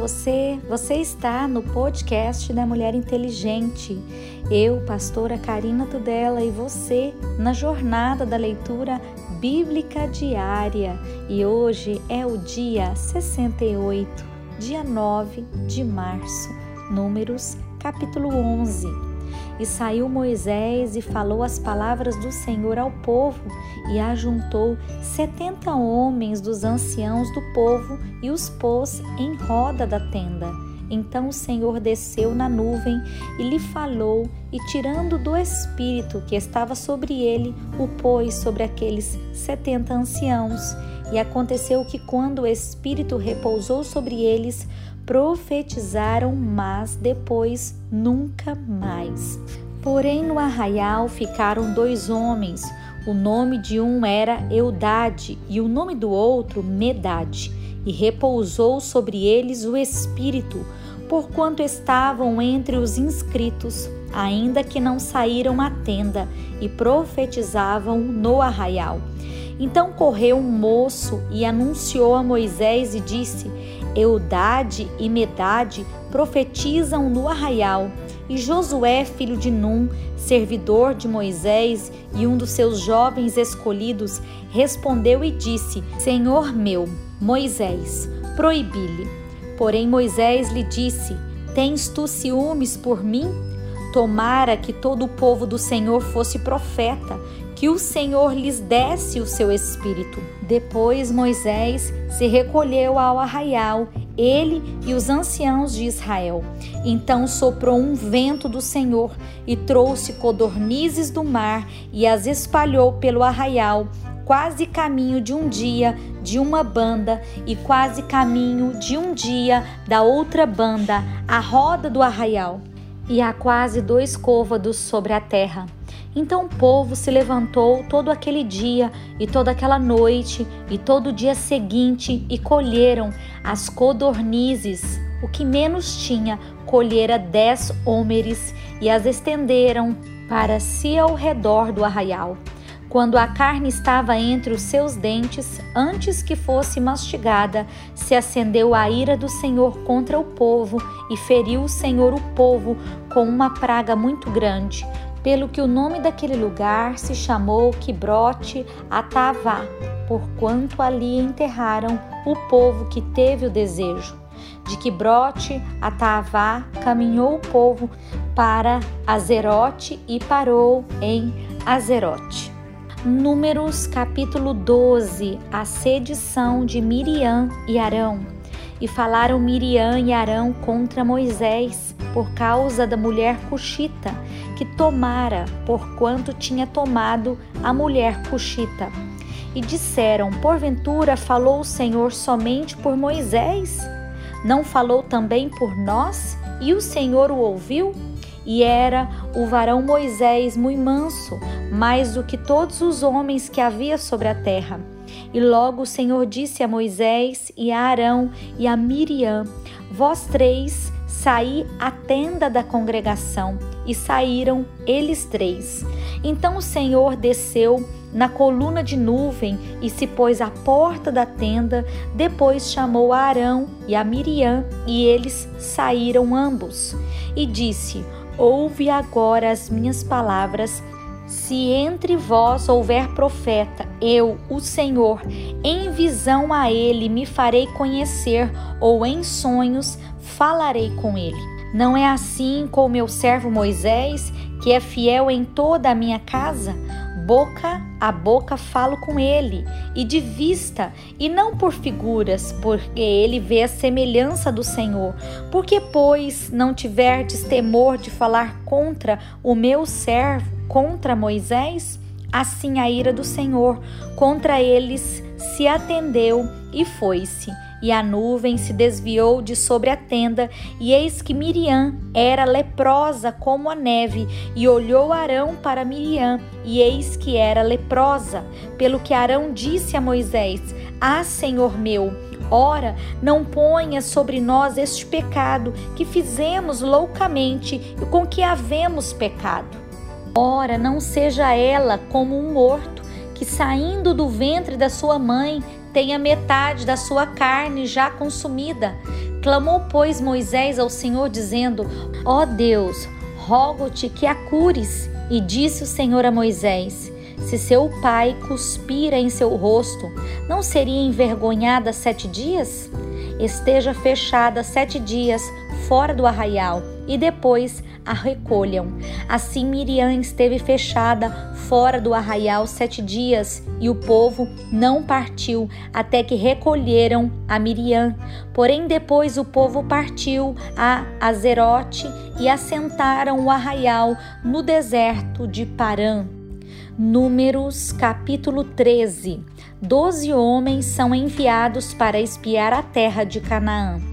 você? Você está no podcast da Mulher Inteligente. Eu, pastora Karina Tudela, e você na jornada da leitura bíblica diária. E hoje é o dia 68, dia 9 de março, Números, capítulo 11. E saiu Moisés e falou as palavras do Senhor ao povo, e ajuntou setenta homens dos anciãos do povo e os pôs em roda da tenda. Então o Senhor desceu na nuvem e lhe falou, e tirando do espírito que estava sobre ele, o pôs sobre aqueles setenta anciãos. E aconteceu que, quando o espírito repousou sobre eles, profetizaram, mas depois nunca mais. Porém, no arraial ficaram dois homens. O nome de um era Eudade e o nome do outro Medade. E repousou sobre eles o Espírito, porquanto estavam entre os inscritos, ainda que não saíram à tenda, e profetizavam no arraial. Então correu um moço e anunciou a Moisés e disse: Eudade e Medade profetizam no arraial, e Josué, filho de Num, servidor de Moisés e um dos seus jovens escolhidos, respondeu e disse: Senhor meu, Moisés, proibi-lhe. Porém Moisés lhe disse: Tens tu ciúmes por mim? Tomara que todo o povo do Senhor fosse profeta, que o Senhor lhes desse o seu espírito. Depois Moisés se recolheu ao arraial, ele e os anciãos de Israel. Então soprou um vento do Senhor e trouxe codornizes do mar e as espalhou pelo arraial, quase caminho de um dia de uma banda e quase caminho de um dia da outra banda, a roda do arraial e há quase dois côvados sobre a terra. Então o povo se levantou todo aquele dia e toda aquela noite e todo o dia seguinte e colheram as codornizes. O que menos tinha, colhera dez homeres e as estenderam para si ao redor do arraial. Quando a carne estava entre os seus dentes, antes que fosse mastigada, se acendeu a ira do Senhor contra o povo e feriu o Senhor o povo com uma praga muito grande, pelo que o nome daquele lugar se chamou Quibrote Atavá, porquanto ali enterraram o povo que teve o desejo. De Quibrote Atavá caminhou o povo para Azerote e parou em Azerote. Números capítulo 12, a sedição de Miriam e Arão. E falaram Miriam e Arão contra Moisés por causa da mulher cuxita que tomara, porquanto tinha tomado a mulher cuxita. E disseram: Porventura falou o Senhor somente por Moisés? Não falou também por nós? E o Senhor o ouviu? E era o varão Moisés muito manso, mais do que todos os homens que havia sobre a terra. E logo o Senhor disse a Moisés e a Arão e a Miriam: Vós três saí à tenda da congregação. E saíram eles três. Então o Senhor desceu na coluna de nuvem e se pôs à porta da tenda. Depois chamou a Arão e a Miriam, e eles saíram ambos. E disse: Ouve agora as minhas palavras. Se entre vós houver profeta, eu, o Senhor, em visão a ele me farei conhecer, ou em sonhos falarei com ele. Não é assim com o meu servo Moisés, que é fiel em toda a minha casa? boca a boca falo com ele, e de vista, e não por figuras, porque ele vê a semelhança do Senhor. Porque, pois, não tiverdes temor de falar contra o meu servo, contra Moisés? Assim a ira do Senhor contra eles se atendeu e foi-se e a nuvem se desviou de sobre a tenda, e eis que Miriam era leprosa como a neve, e olhou Arão para Miriam, e eis que era leprosa. Pelo que Arão disse a Moisés: Ah, Senhor meu, Ora, não ponha sobre nós este pecado que fizemos loucamente e com que havemos pecado. Ora, não seja ela como um morto que saindo do ventre da sua mãe tenha metade da sua carne já consumida, Clamou, pois, Moisés ao Senhor, dizendo: Ó oh Deus, rogo-te que a cures. E disse o Senhor a Moisés: Se seu pai cuspira em seu rosto, não seria envergonhada sete dias? Esteja fechada sete dias fora do arraial e depois a recolham. Assim Miriam esteve fechada fora do arraial sete dias e o povo não partiu até que recolheram a Miriam. Porém, depois o povo partiu a Azerote e assentaram o arraial no deserto de Parã. Números capítulo 13. Doze homens são enviados para espiar a terra de Canaã.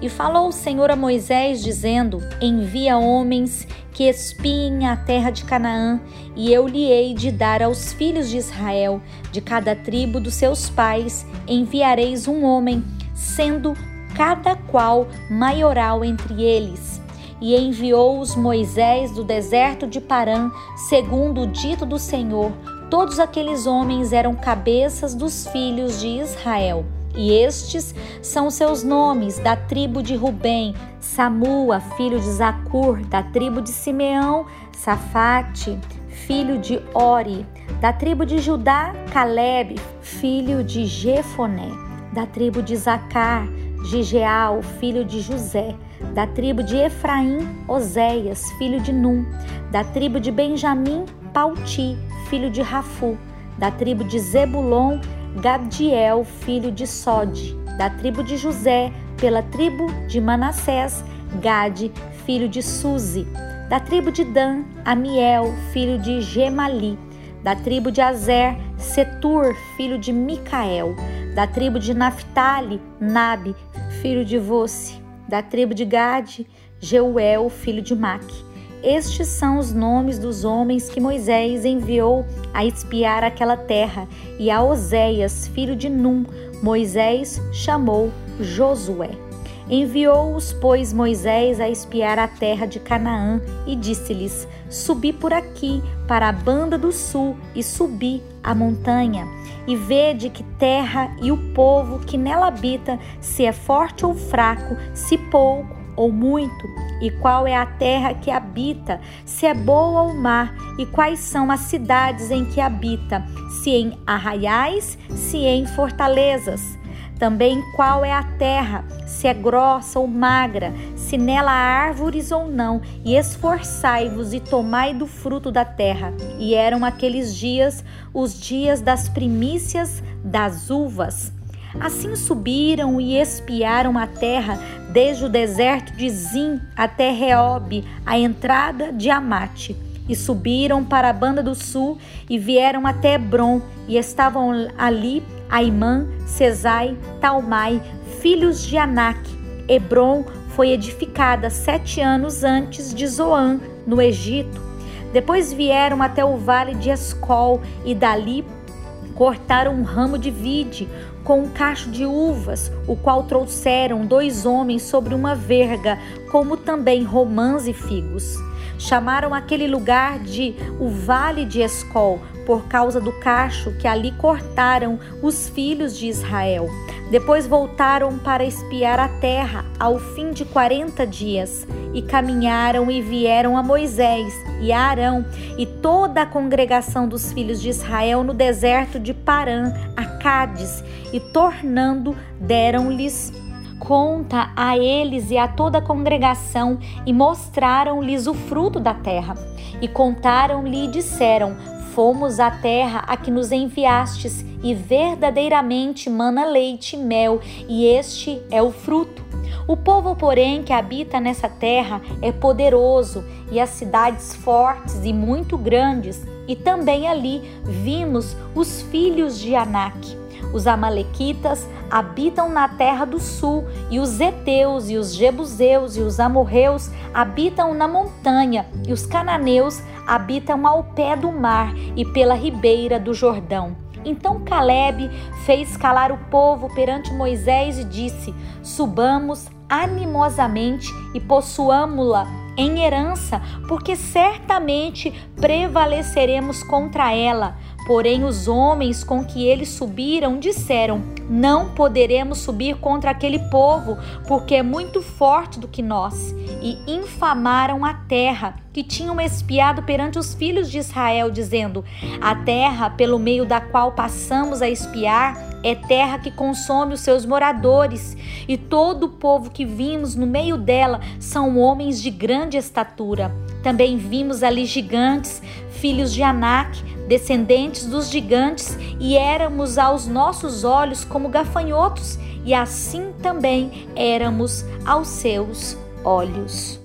E falou o Senhor a Moisés, dizendo: Envia homens que espiem a terra de Canaã, e eu lhe hei de dar aos filhos de Israel, de cada tribo dos seus pais, enviareis um homem, sendo cada qual maioral entre eles. E enviou-os Moisés do deserto de Parã, segundo o dito do Senhor. Todos aqueles homens eram cabeças dos filhos de Israel. E estes são seus nomes da tribo de Rubem, Samua, filho de Zacur, da tribo de Simeão, Safate, filho de Ori, da tribo de Judá, Caleb, filho de Jefoné, da tribo de Zacar, Gigeal, filho de José, da tribo de Efraim, Oséias, filho de Num, da tribo de Benjamim, Pauti, filho de Rafu, da tribo de Zebulon, Gabdiel, filho de Sode, da tribo de José, pela tribo de Manassés, Gade, filho de Suzi, da tribo de Dan, Amiel, filho de Gemali, da tribo de Azer, Setur, filho de Micael, da tribo de Naphtali, Nabe, filho de Vosse, da tribo de Gade, Jeuel, filho de Maque, estes são os nomes dos homens que Moisés enviou a espiar aquela terra, e a Oséias, filho de Num, Moisés chamou Josué. Enviou-os, pois, Moisés a espiar a terra de Canaã e disse-lhes: Subi por aqui para a banda do sul e subi a montanha, e vede que terra e o povo que nela habita, se é forte ou fraco, se pouco ou muito, e qual é a terra que habita, se é boa ou má, e quais são as cidades em que habita, se em arraiais, se em fortalezas. Também qual é a terra, se é grossa ou magra, se nela há árvores ou não, e esforçai-vos e tomai do fruto da terra. E eram aqueles dias os dias das primícias das uvas. Assim subiram e espiaram a terra, desde o deserto de Zim até Reob, a entrada de Amate. E subiram para a banda do sul e vieram até Hebron, e estavam ali Aimã, Cesai, Talmai, filhos de Anak. Hebron foi edificada sete anos antes de Zoan, no Egito. Depois vieram até o vale de Escol e dali cortaram um ramo de vide com um cacho de uvas, o qual trouxeram dois homens sobre uma verga, como também romãs e figos. Chamaram aquele lugar de o Vale de Escol, por causa do cacho que ali cortaram os filhos de Israel. Depois voltaram para espiar a terra ao fim de quarenta dias, e caminharam e vieram a Moisés e a Arão e toda a congregação dos filhos de Israel no deserto de Parã, a Cádiz, e tornando deram-lhes conta a eles e a toda a congregação e mostraram-lhes o fruto da terra. E contaram-lhe e disseram: Fomos à terra a que nos enviastes, e verdadeiramente mana leite e mel, e este é o fruto. O povo, porém, que habita nessa terra é poderoso, e as cidades fortes e muito grandes, e também ali vimos os filhos de Anak os Amalequitas habitam na terra do sul, e os Eteus, e os Jebuseus, e os Amorreus habitam na montanha, e os Cananeus habitam ao pé do mar e pela ribeira do Jordão. Então Caleb fez calar o povo perante Moisés e disse: Subamos animosamente e possuamo-la em herança, porque certamente prevaleceremos contra ela Porém, os homens com que eles subiram disseram: Não poderemos subir contra aquele povo, porque é muito forte do que nós. E infamaram a terra que tinham espiado perante os filhos de Israel, dizendo: A terra pelo meio da qual passamos a espiar é terra que consome os seus moradores, e todo o povo que vimos no meio dela são homens de grande estatura. Também vimos ali gigantes, filhos de Anak, descendentes dos gigantes, e éramos aos nossos olhos como gafanhotos, e assim também éramos aos seus olhos.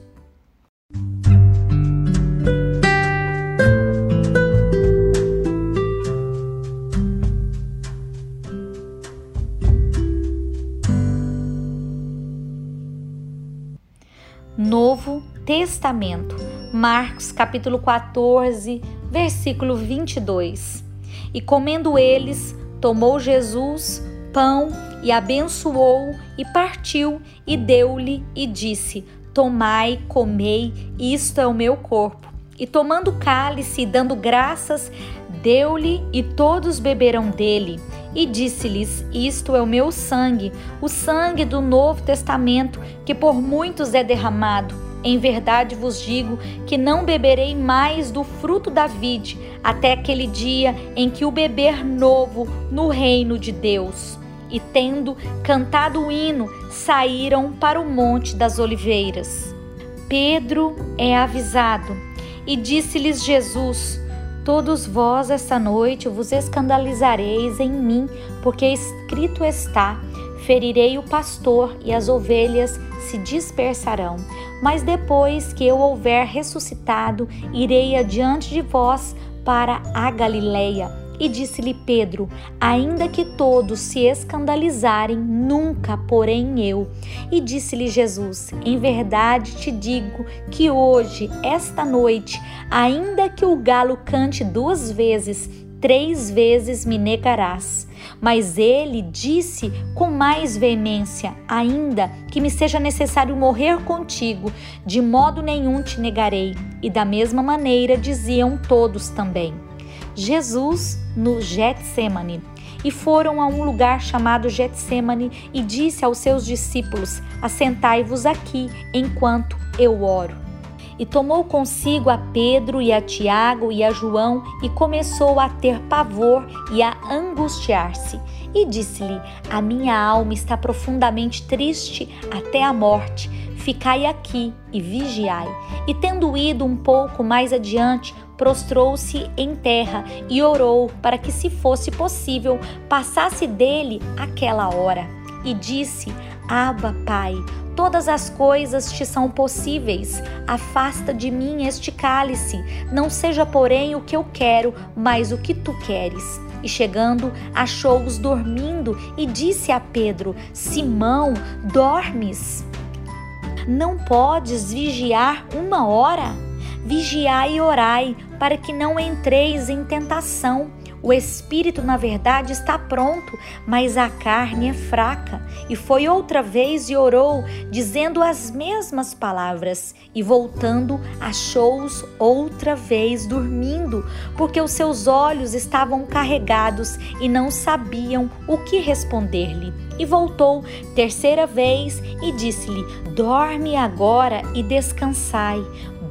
Testamento, Marcos capítulo 14, versículo 22. E comendo eles, tomou Jesus pão e abençoou e partiu e deu-lhe e disse: Tomai, comei, isto é o meu corpo. E tomando cálice e dando graças, deu-lhe e todos beberam dele. E disse-lhes: Isto é o meu sangue, o sangue do Novo Testamento, que por muitos é derramado. Em verdade vos digo que não beberei mais do fruto da vide, até aquele dia em que o beber novo no reino de Deus. E tendo cantado o hino, saíram para o Monte das Oliveiras. Pedro é avisado, e disse-lhes Jesus: Todos vós esta noite vos escandalizareis em mim, porque escrito está: ferirei o pastor e as ovelhas se dispersarão. Mas depois que eu houver ressuscitado, irei adiante de vós para a Galileia. E disse-lhe Pedro: Ainda que todos se escandalizarem, nunca, porém eu. E disse-lhe Jesus: Em verdade te digo que hoje, esta noite, ainda que o galo cante duas vezes, três vezes me negarás. Mas ele disse com mais veemência: Ainda que me seja necessário morrer contigo, de modo nenhum te negarei. E da mesma maneira diziam todos também. Jesus no Getsemane. E foram a um lugar chamado Getsemane e disse aos seus discípulos: Assentai-vos aqui enquanto eu oro. E tomou consigo a Pedro e a Tiago e a João e começou a ter pavor e a angustiar-se. E disse-lhe: A minha alma está profundamente triste até a morte. Ficai aqui e vigiai. E tendo ido um pouco mais adiante, prostrou-se em terra e orou para que, se fosse possível, passasse dele aquela hora. E disse: Abba, Pai, todas as coisas te são possíveis. Afasta de mim este cálice. Não seja, porém, o que eu quero, mas o que tu queres. E chegando, achou-os dormindo e disse a Pedro: Simão, dormes? Não podes vigiar uma hora? Vigiai e orai, para que não entreis em tentação. O espírito, na verdade, está pronto, mas a carne é fraca. E foi outra vez e orou, dizendo as mesmas palavras. E voltando, achou-os outra vez dormindo, porque os seus olhos estavam carregados e não sabiam o que responder-lhe. E voltou terceira vez e disse-lhe: Dorme agora e descansai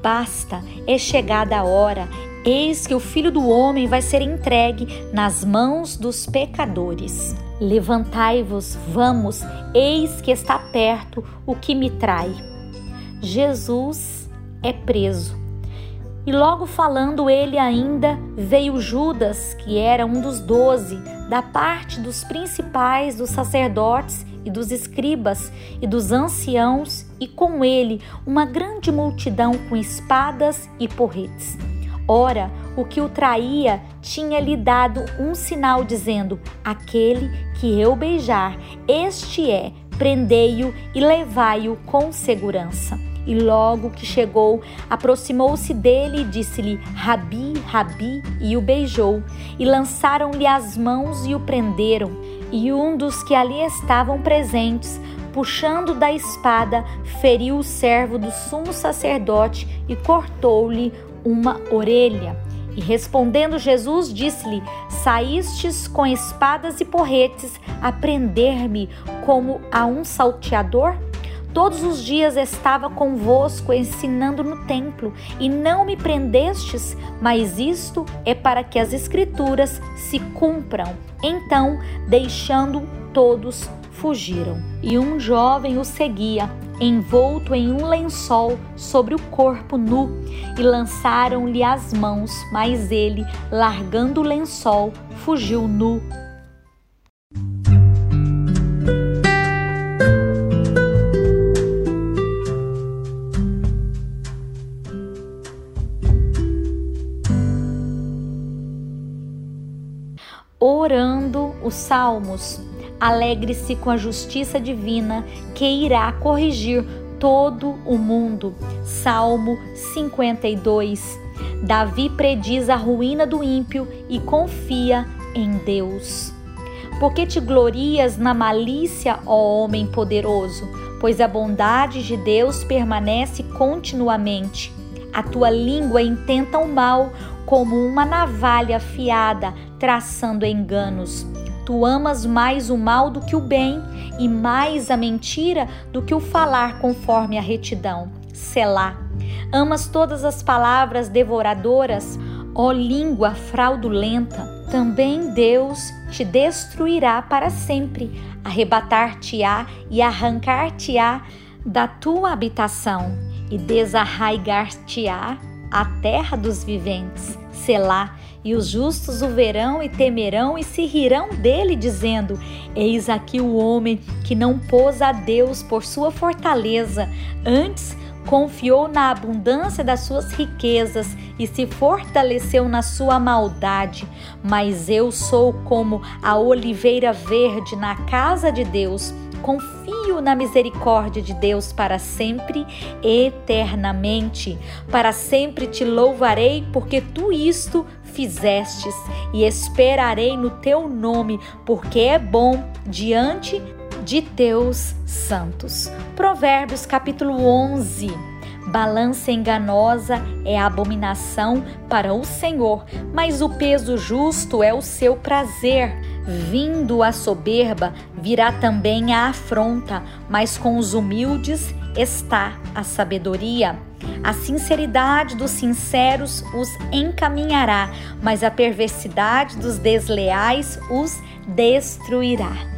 Basta, é chegada a hora. Eis que o filho do homem vai ser entregue nas mãos dos pecadores. Levantai-vos, vamos, eis que está perto o que me trai. Jesus é preso. E logo falando ele ainda, veio Judas, que era um dos doze, da parte dos principais dos sacerdotes e dos escribas e dos anciãos, e com ele uma grande multidão com espadas e porretes. Ora, o que o traía tinha-lhe dado um sinal, dizendo: Aquele que eu beijar, este é, prendei-o e levai-o com segurança. E logo que chegou, aproximou-se dele e disse-lhe: Rabi, Rabi, e o beijou. E lançaram-lhe as mãos e o prenderam. E um dos que ali estavam presentes, puxando da espada, feriu o servo do sumo sacerdote e cortou-lhe uma orelha. E respondendo Jesus, disse-lhe: Saístes com espadas e porretes a prender-me como a um salteador? Todos os dias estava convosco ensinando no templo, e não me prendestes, mas isto é para que as Escrituras se cumpram. Então, deixando todos, fugiram. E um jovem o seguia, envolto em um lençol sobre o corpo nu, e lançaram-lhe as mãos, mas ele, largando o lençol, fugiu nu orando os salmos. Alegre-se com a justiça divina que irá corrigir todo o mundo. Salmo 52. Davi prediz a ruína do ímpio e confia em Deus. Porque te glorias na malícia, ó homem poderoso? Pois a bondade de Deus permanece continuamente. A tua língua intenta o mal como uma navalha afiada, traçando enganos. Tu amas mais o mal do que o bem, e mais a mentira do que o falar conforme a retidão. Selá. Amas todas as palavras devoradoras, ó língua fraudulenta. Também Deus te destruirá para sempre, arrebatar-te-á e arrancar-te-á da tua habitação e desarraigar-te-á a terra dos viventes. Selá. E os justos o verão e temerão e se rirão dele, dizendo: Eis aqui o homem que não pôs a Deus por sua fortaleza, antes confiou na abundância das suas riquezas e se fortaleceu na sua maldade. Mas eu sou como a oliveira verde na casa de Deus confio na misericórdia de Deus para sempre, eternamente. Para sempre te louvarei, porque tu isto fizestes, e esperarei no teu nome, porque é bom diante de teus santos. Provérbios capítulo 11. Balança enganosa é abominação para o Senhor, mas o peso justo é o seu prazer. Vindo a soberba, virá também a afronta, mas com os humildes está a sabedoria. A sinceridade dos sinceros os encaminhará, mas a perversidade dos desleais os destruirá.